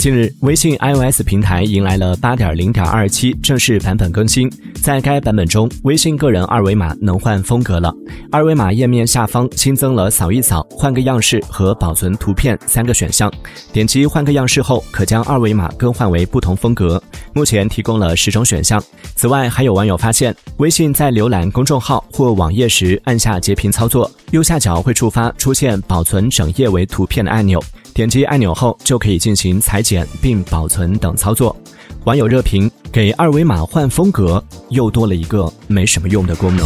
近日，微信 iOS 平台迎来了八点零点二七正式版本更新。在该版本中，微信个人二维码能换风格了。二维码页面下方新增了扫一扫、换个样式和保存图片三个选项。点击换个样式后，可将二维码更换为不同风格。目前提供了十种选项。此外，还有网友发现，微信在浏览公众号或网页时，按下截屏操作，右下角会触发出现保存整页为图片的按钮。点击按钮后，就可以进行裁剪剪并保存等操作。网友热评：给二维码换风格，又多了一个没什么用的功能。